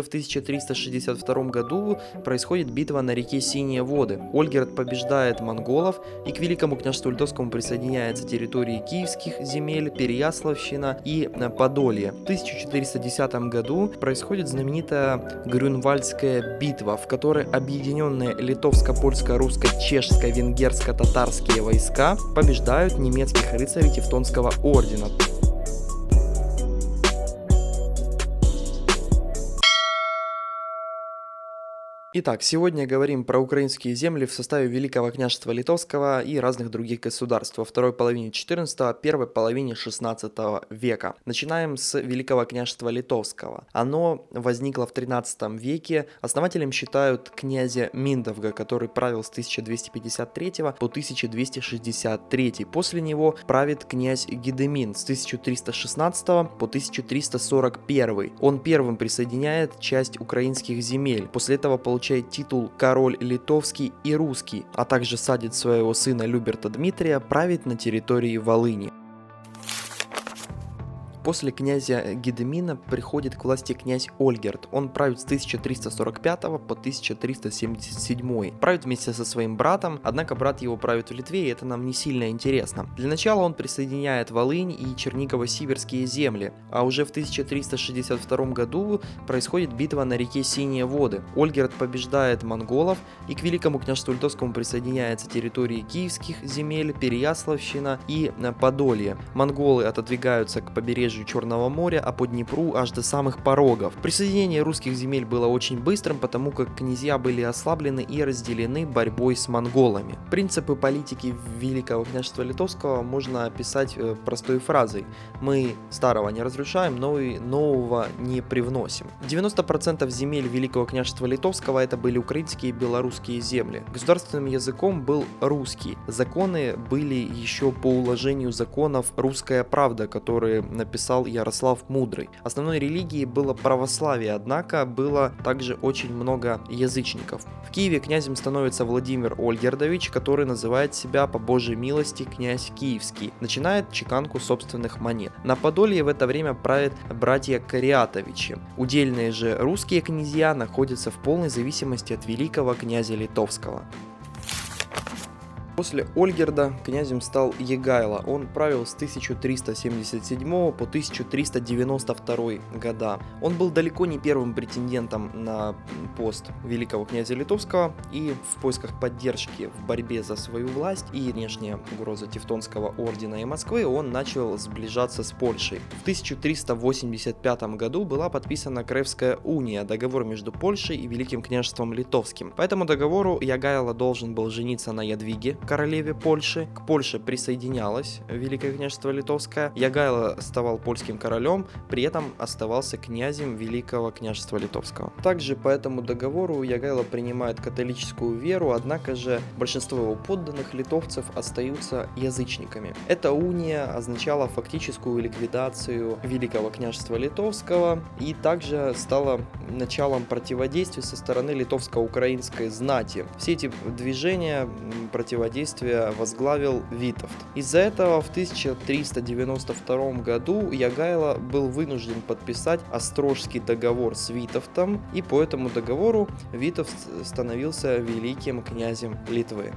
В 1362 году происходит битва на реке Синие воды. Ольгерд побеждает монголов и к Великому княжеству Литовскому присоединяются территории киевских земель, Переяславщина и Подолье. В 1410 году происходит знаменитая Грюнвальдская битва, в которой объединенные литовско-польско-русско-чешско-венгерско-татарские войска побеждают немецких рыцарей Тевтонского ордена. Итак, сегодня говорим про украинские земли в составе Великого княжества Литовского и разных других государств во второй половине 14 первой половине 16 века. Начинаем с Великого княжества Литовского. Оно возникло в 13 веке. Основателем считают князя Миндовга, который правил с 1253 по 1263. После него правит князь Гедемин с 1316 по 1341. Он первым присоединяет часть украинских земель. После этого получается получает титул король литовский и русский, а также садит своего сына Люберта Дмитрия править на территории Волыни. После князя Гедемина приходит к власти князь Ольгерт. Он правит с 1345 по 1377. Правит вместе со своим братом, однако брат его правит в Литве, и это нам не сильно интересно. Для начала он присоединяет Волынь и Чернигово-Сибирские земли, а уже в 1362 году происходит битва на реке Синие воды. Ольгерт побеждает монголов, и к Великому княжеству Литовскому присоединяются территории киевских земель, Переяславщина и Подолье. Монголы отодвигаются к побережью побережью Черного моря, а по Днепру аж до самых порогов. Присоединение русских земель было очень быстрым, потому как князья были ослаблены и разделены борьбой с монголами. Принципы политики Великого княжества Литовского можно описать э, простой фразой. Мы старого не разрушаем, но и нового не привносим. 90% земель Великого княжества Литовского это были украинские и белорусские земли. Государственным языком был русский. Законы были еще по уложению законов «Русская правда», которые написал писал Ярослав Мудрый. Основной религией было православие, однако было также очень много язычников. В Киеве князем становится Владимир Ольгердович, который называет себя по божьей милости князь Киевский. Начинает чеканку собственных монет. На Подолье в это время правят братья Кариатовичи. Удельные же русские князья находятся в полной зависимости от великого князя Литовского. После Ольгерда князем стал Егайло. Он правил с 1377 по 1392 года. Он был далеко не первым претендентом на пост великого князя Литовского и в поисках поддержки в борьбе за свою власть и внешняя угроза Тевтонского ордена и Москвы он начал сближаться с Польшей. В 1385 году была подписана Кревская уния, договор между Польшей и Великим княжеством Литовским. По этому договору Ягайло должен был жениться на Ядвиге, королеве Польши. К Польше присоединялось Великое княжество Литовское. Ягайло ставал польским королем, при этом оставался князем Великого княжества Литовского. Также по этому договору Ягайло принимает католическую веру, однако же большинство его подданных литовцев остаются язычниками. Эта уния означала фактическую ликвидацию Великого княжества Литовского и также стала началом противодействия со стороны литовско-украинской знати. Все эти движения противодействия действия возглавил Витовт. Из-за этого в 1392 году Ягайло был вынужден подписать Острожский договор с Витовтом, и по этому договору Витовт становился великим князем Литвы.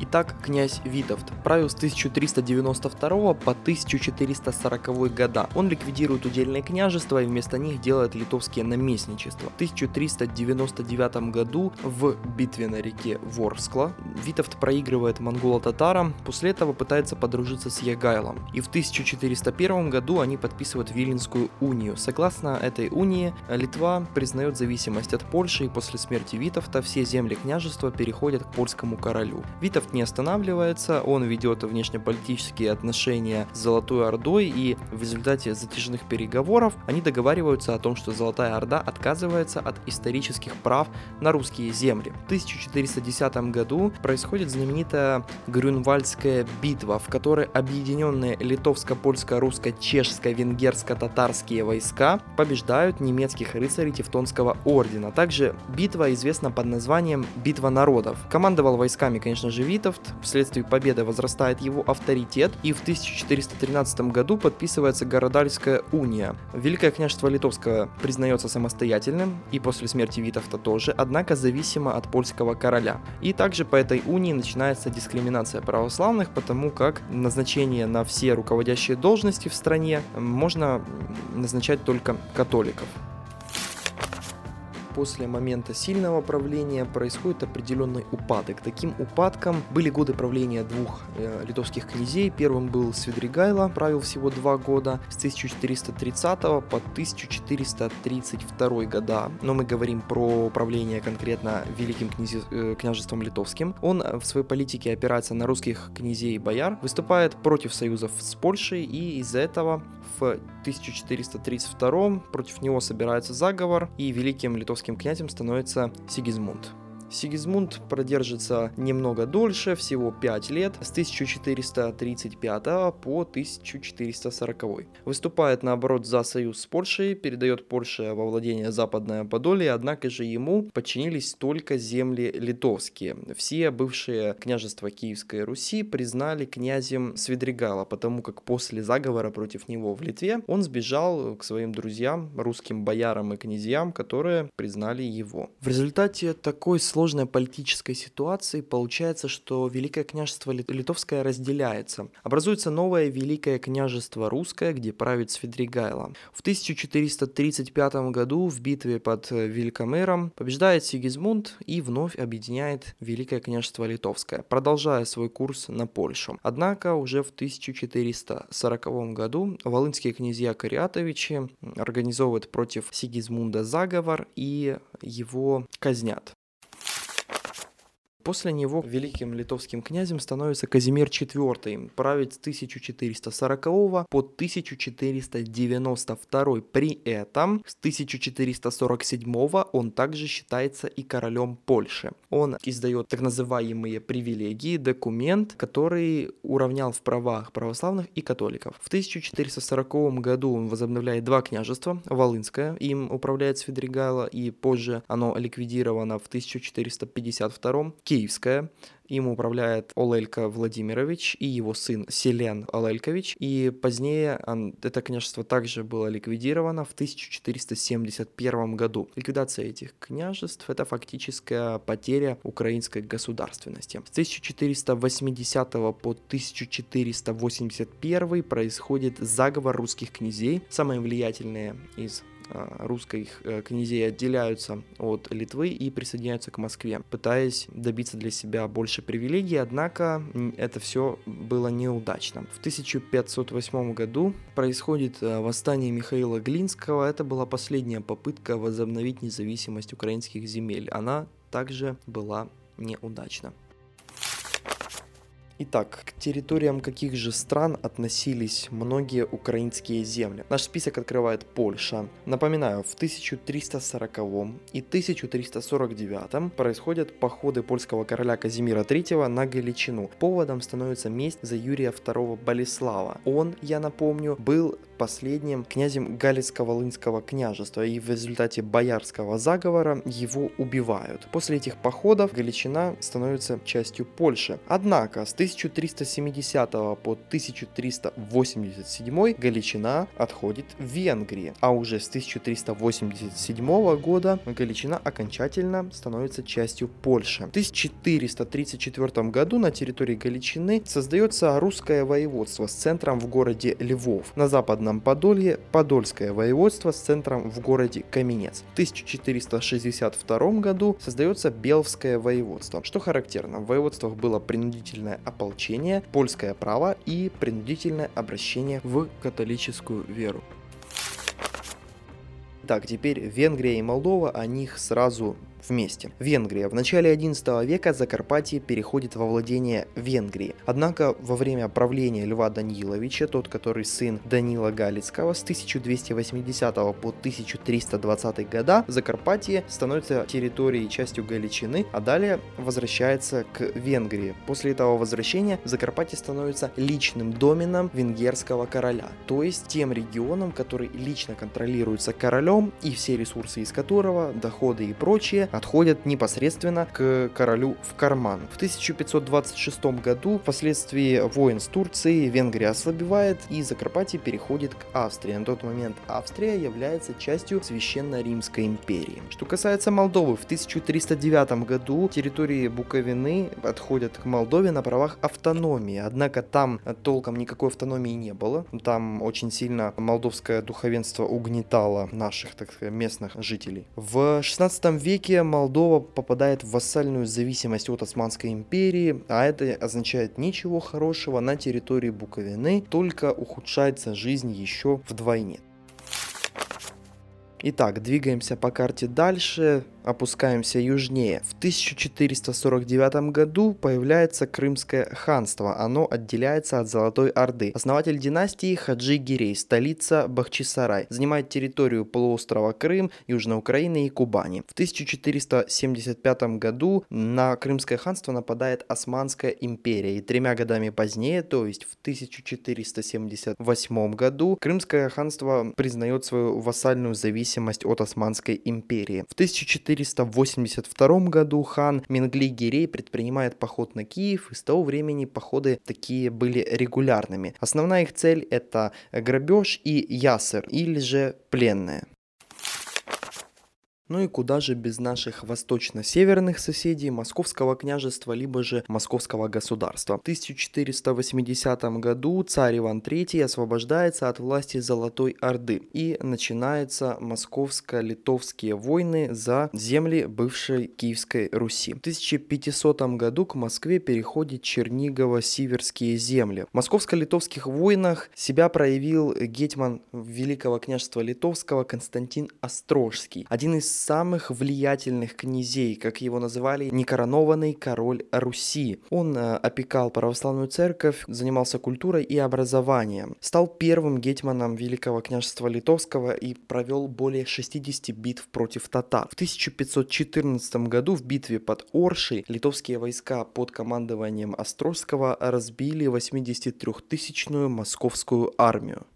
Итак, князь Витовт правил с 1392 по 1440 года. Он ликвидирует удельные княжества и вместо них делает литовские наместничества. В 1399 году в битве на реке Ворскла Витовт проигрывает монголо-татарам, после этого пытается подружиться с Ягайлом. И в 1401 году они подписывают Виленскую унию. Согласно этой унии, Литва признает зависимость от Польши и после смерти Витовта все земли княжества переходят к польскому королю. Витовт не останавливается, он ведет внешнеполитические отношения с Золотой Ордой, и в результате затяжных переговоров они договариваются о том, что Золотая Орда отказывается от исторических прав на русские земли. В 1410 году происходит знаменитая Грюнвальдская битва, в которой объединенные литовско-польско-русско-чешско-венгерско-татарские войска побеждают немецких рыцарей Тевтонского ордена. Также битва известна под названием «Битва народов». Командовал войсками, конечно же, Витовт, вследствие победы возрастает его авторитет, и в 1413 году подписывается Городальская уния. Великое княжество Литовское признается самостоятельным, и после смерти Витовта тоже, однако зависимо от польского короля. И также по этой унии начинается дискриминация православных, потому как назначение на все руководящие должности в стране можно назначать только католиков после момента сильного правления происходит определенный упадок. Таким упадком были годы правления двух э, литовских князей. Первым был Свидригайло, правил всего два года, с 1430 по 1432 года. Но мы говорим про правление конкретно Великим князе, э, княжеством литовским. Он в своей политике опирается на русских князей и бояр, выступает против союзов с Польшей и из-за этого в 1432 против него собирается заговор, и великим литовским князем становится Сигизмунд. Сигизмунд продержится немного дольше, всего 5 лет, с 1435 по 1440. Выступает наоборот за союз с Польшей, передает Польше во владение Западное Подолье, однако же ему подчинились только земли литовские. Все бывшие княжества Киевской Руси признали князем Свидригала, потому как после заговора против него в Литве он сбежал к своим друзьям, русским боярам и князьям, которые признали его. В результате такой сложной политической ситуации получается, что Великое княжество Литовское разделяется. Образуется новое Великое княжество Русское, где правит Свидригайло. В 1435 году в битве под Великомером побеждает Сигизмунд и вновь объединяет Великое княжество Литовское, продолжая свой курс на Польшу. Однако уже в 1440 году волынские князья Кариатовичи организовывают против Сигизмунда заговор и его казнят. После него великим литовским князем становится Казимир IV, править с 1440 по 1492. При этом с 1447 он также считается и королем Польши. Он издает так называемые привилегии, документ, который уравнял в правах православных и католиков. В 1440 году он возобновляет два княжества, Волынское, им управляет Свидригайло, и позже оно ликвидировано в 1452 Киевская, им управляет Олелька Владимирович и его сын Селен Олелькович. И позднее это княжество также было ликвидировано в 1471 году. Ликвидация этих княжеств — это фактическая потеря украинской государственности. С 1480 по 1481 происходит заговор русских князей. Самые влиятельные из русских э, князей отделяются от Литвы и присоединяются к Москве, пытаясь добиться для себя больше привилегий, однако это все было неудачно. В 1508 году происходит э, восстание Михаила Глинского, это была последняя попытка возобновить независимость украинских земель, она также была неудачна. Итак, к территориям каких же стран относились многие украинские земли? Наш список открывает Польша. Напоминаю, в 1340 и 1349 происходят походы польского короля Казимира III на Галичину. Поводом становится месть за Юрия II Болеслава. Он, я напомню, был последним князем Галицко-Волынского княжества, и в результате боярского заговора его убивают. После этих походов Галичина становится частью Польши. Однако с 1370 по 1387 Галичина отходит в Венгрии, а уже с 1387 года Галичина окончательно становится частью Польши. В 1434 году на территории Галичины создается русское воеводство с центром в городе Львов. На западном Подолье Подольское воеводство с центром в городе Каменец. В 1462 году создается Беловское воеводство. Что характерно, в воеводствах было принудительное ополчение, польское право и принудительное обращение в католическую веру. Так, теперь Венгрия и Молдова, о них сразу вместе. Венгрия. В начале 11 века Закарпатье переходит во владение Венгрии. Однако во время правления Льва Даниловича, тот, который сын Данила Галицкого, с 1280 по 1320 года Закарпатье становится территорией частью Галичины, а далее возвращается к Венгрии. После этого возвращения Закарпатье становится личным доменом венгерского короля, то есть тем регионом, который лично контролируется королем и все ресурсы из которого, доходы и прочее, отходят непосредственно к королю в карман. В 1526 году, впоследствии войн с Турцией, Венгрия ослабевает и Закарпатье переходит к Австрии. На тот момент Австрия является частью Священной Римской империи. Что касается Молдовы, в 1309 году территории Буковины отходят к Молдове на правах автономии, однако там толком никакой автономии не было. Там очень сильно молдовское духовенство угнетало наших, так сказать, местных жителей. В 16 веке Молдова попадает в вассальную зависимость от Османской империи, а это означает ничего хорошего на территории Буковины, только ухудшается жизнь еще вдвойне. Итак, двигаемся по карте дальше опускаемся южнее. В 1449 году появляется Крымское ханство. Оно отделяется от Золотой Орды. Основатель династии Хаджи Гирей, столица Бахчисарай. Занимает территорию полуострова Крым, Южной Украины и Кубани. В 1475 году на Крымское ханство нападает Османская империя. И тремя годами позднее, то есть в 1478 году, Крымское ханство признает свою вассальную зависимость от Османской империи. В 1400 482 году хан Мингли Гирей предпринимает поход на Киев, и с того времени походы такие были регулярными. Основная их цель это грабеж и ясер, или же пленные. Ну и куда же без наших восточно-северных соседей Московского княжества, либо же Московского государства. В 1480 году царь Иван III освобождается от власти Золотой Орды и начинаются московско-литовские войны за земли бывшей Киевской Руси. В 1500 году к Москве переходит Чернигово-Сиверские земли. В московско-литовских войнах себя проявил гетьман Великого княжества Литовского Константин Острожский, один из самых влиятельных князей, как его называли, некоронованный король Руси. Он э, опекал православную церковь, занимался культурой и образованием. Стал первым гетьманом Великого княжества Литовского и провел более 60 битв против татар. В 1514 году в битве под Оршей литовские войска под командованием Острожского разбили 83-тысячную московскую армию.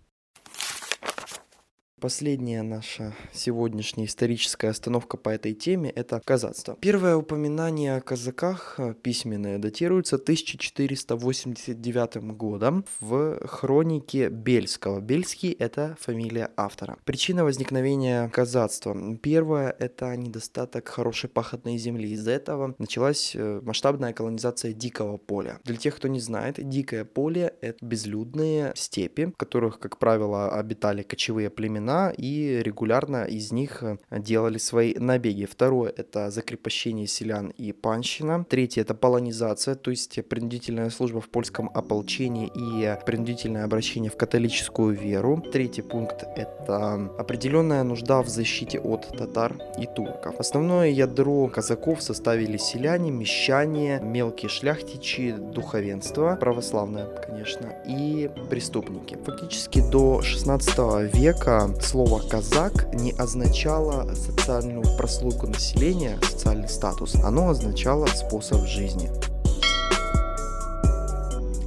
Последняя наша сегодняшняя историческая остановка по этой теме – это казацтво. Первое упоминание о казаках э, письменное датируется 1489 годом в хронике Бельского. Бельский – это фамилия автора. Причина возникновения казацтва. Первое – это недостаток хорошей пахотной земли. Из-за этого началась э, масштабная колонизация дикого поля. Для тех, кто не знает, дикое поле – это безлюдные степи, в которых, как правило, обитали кочевые племена племена и регулярно из них э, делали свои набеги. Второе – это закрепощение селян и панщина. Третье – это полонизация, то есть принудительная служба в польском ополчении и принудительное обращение в католическую веру. Третий пункт – это определенная нужда в защите от татар и турков. Основное ядро казаков составили селяне, мещане, мелкие шляхтичи, духовенство, православное, конечно, и преступники. Фактически до 16 века слово «казак» не означало социальную прослойку населения, социальный статус, оно означало способ жизни.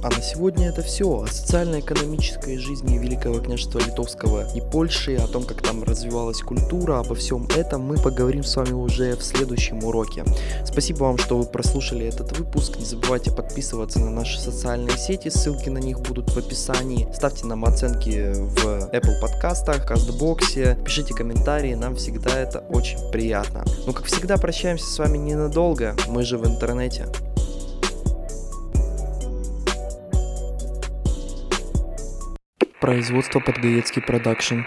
А на сегодня это все. О социально-экономической жизни Великого княжества Литовского и Польши, о том, как там развивалась культура, обо всем этом мы поговорим с вами уже в следующем уроке. Спасибо вам, что вы прослушали этот выпуск. Не забывайте подписываться на наши социальные сети, ссылки на них будут в описании. Ставьте нам оценки в Apple подкастах, Кастбоксе, пишите комментарии, нам всегда это очень приятно. Ну, как всегда, прощаемся с вами ненадолго, мы же в интернете. Производство Подгаецкий продакшн.